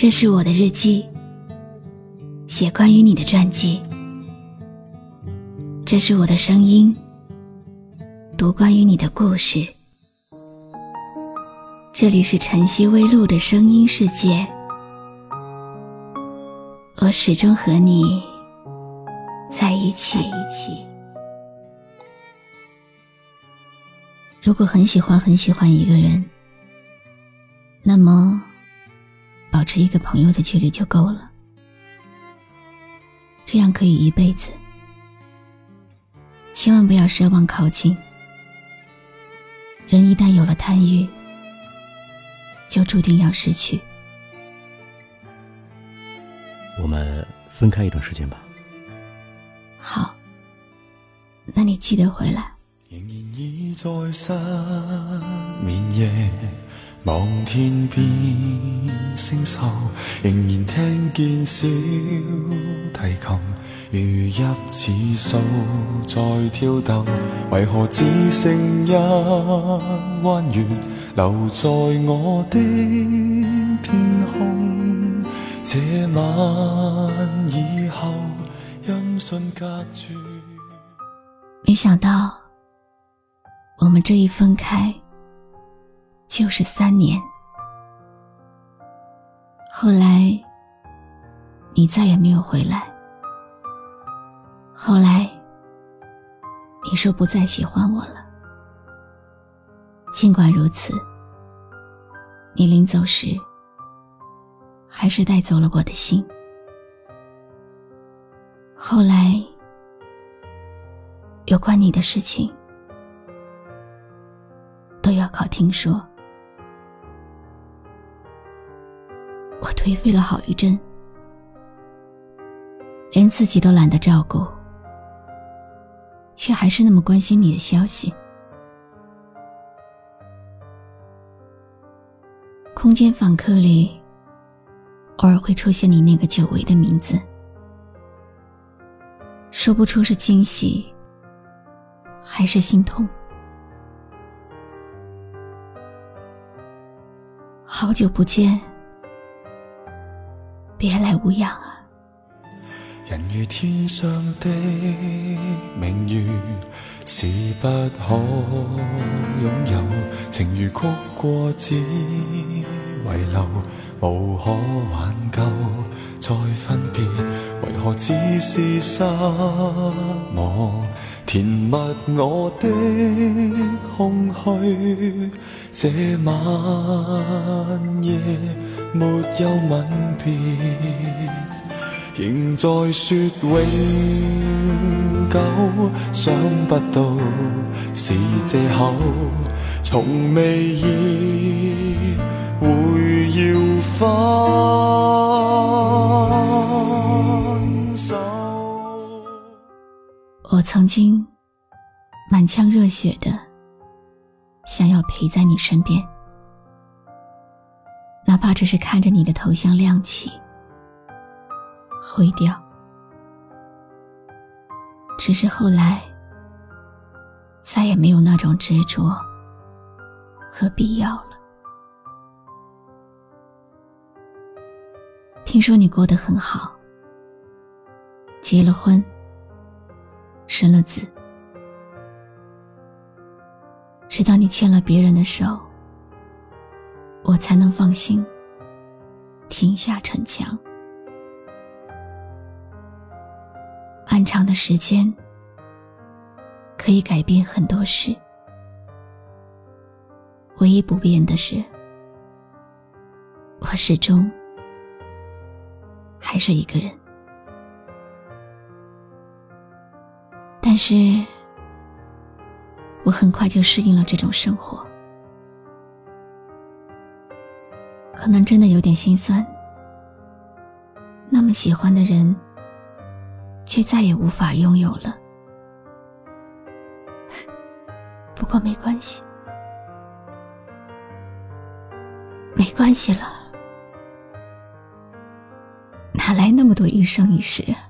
这是我的日记，写关于你的传记。这是我的声音，读关于你的故事。这里是晨曦微露的声音世界，我始终和你在一起。如果很喜欢很喜欢一个人，那么保持一个朋友的距离就够了，这样可以一辈子。千万不要奢望靠近，人一旦有了贪欲，就注定要失去。我们分开一段时间吧。好，那你记得回来。仍然倚在失眠夜，望天边星宿，仍然听见小提琴如泣似诉在跳动，为何只剩一弯月留在我的天空？这晚以后，音讯隔绝。没想到。我们这一分开，就是三年。后来，你再也没有回来。后来，你说不再喜欢我了。尽管如此，你临走时，还是带走了我的心。后来，有关你的事情。都要靠听说。颓废了好一阵，连自己都懒得照顾，却还是那么关心你的消息。空间访客里，偶尔会出现你那个久违的名字，说不出是惊喜，还是心痛。好久不见，别来无恙啊！人如天上的明月，是不可拥有；情如曲过只遗留，无可挽救。再分别，为何只是失望？填密我的空虚，这晚夜没有吻别，仍在说永久。想不到是借口，从未意我曾经满腔热血的想要陪在你身边，哪怕只是看着你的头像亮起、灰掉。只是后来再也没有那种执着和必要了。听说你过得很好，结了婚。生了子，直到你牵了别人的手，我才能放心停下逞强。漫长的时间可以改变很多事，唯一不变的是，我始终还是一个人。但是，我很快就适应了这种生活。可能真的有点心酸，那么喜欢的人，却再也无法拥有了。不过没关系，没关系了，哪来那么多一生一世啊？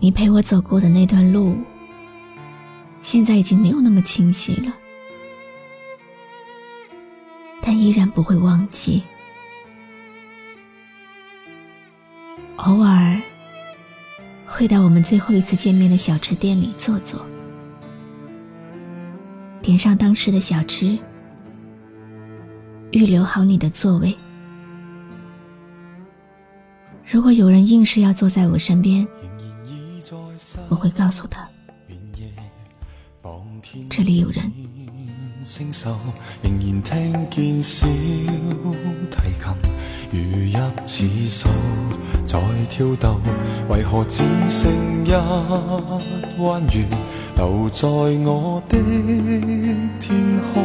你陪我走过的那段路，现在已经没有那么清晰了，但依然不会忘记。偶尔会到我们最后一次见面的小吃店里坐坐，点上当时的小吃，预留好你的座位。如果有人硬是要坐在我身边，我会告诉他，这里有人。星宿仍然听见小提琴如泣似诉，在跳动，为何只剩一弯月留在我的天空？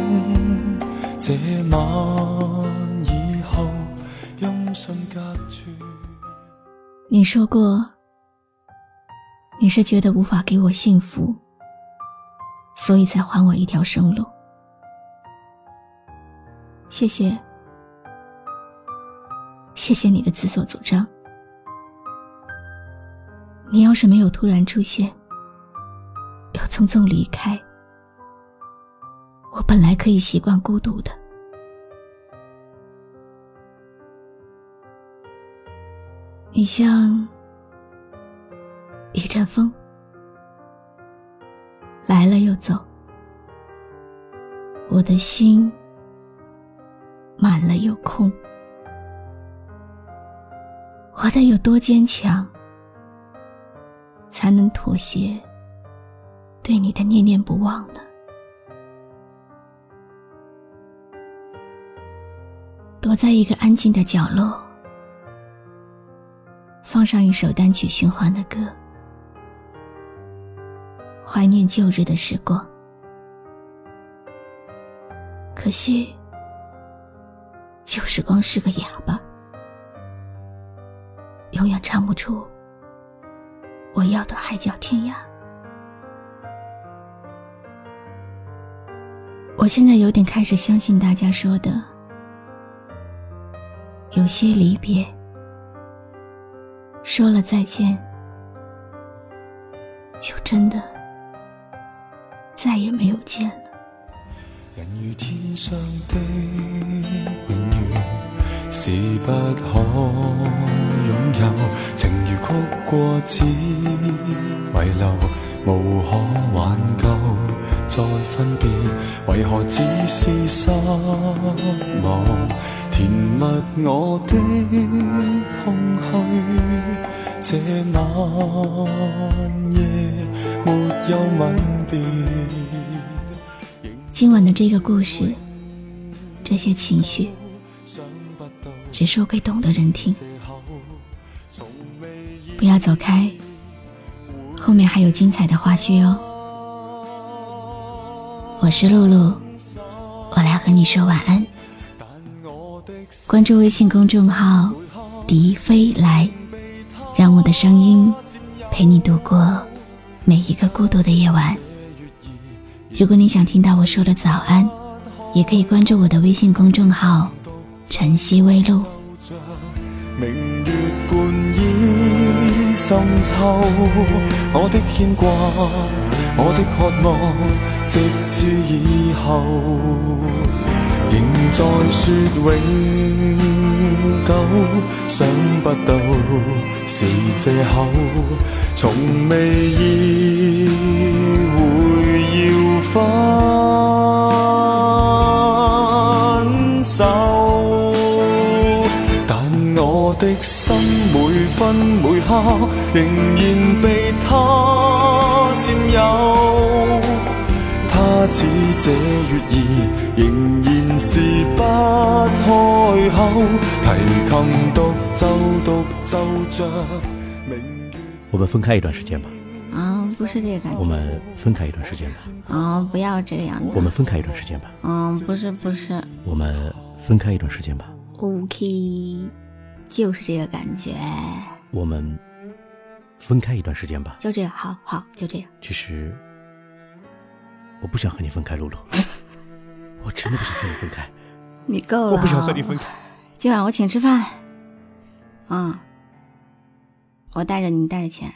这晚以后，音讯隔绝。你说过。你是觉得无法给我幸福，所以才还我一条生路。谢谢，谢谢你的自作主张。你要是没有突然出现，又匆匆离开，我本来可以习惯孤独的。你像。一阵风来了又走，我的心满了又空。我得有多坚强，才能妥协对你的念念不忘呢？躲在一个安静的角落，放上一首单曲循环的歌。怀念旧日的时光，可惜旧时光是个哑巴，永远唱不出我要的海角天涯。我现在有点开始相信大家说的，有些离别，说了再见，就真的。再也没有见了。人如天上的明月，是不可拥有；情如曲过只遗留，无可挽救。再分别，为何只是失望？填密我的空虚，这晚夜。今晚的这个故事，这些情绪，只说给懂的人听。不要走开，后面还有精彩的花絮哦。我是露露，我来和你说晚安。关注微信公众号“笛飞来”，让我的声音陪你度过。每一个孤独的夜晚，如果你想听到我说的早安，也可以关注我的微信公众号“晨曦微露”。明月半倚深秋，我的牵挂，我的渴望，直至以后，仍在说永久，想不到是借口。从未意分手，但我的心每分每刻仍然被他占有。他似这月儿，仍然是不开口，提琴独奏独奏着。我们分开一段时间吧。啊，不是这个感觉。我们分开一段时间吧。啊，不要这样。我们分开一段时间吧。嗯，不是不是。我们分开一段时间吧。OK。就是这个感觉，我们分开一段时间吧。就这样，好好，就这样。其实我不想和你分开，露露，我真的不想和你分开。你够了，我不想和你分开。今晚我请吃饭，嗯，我带着你带着钱。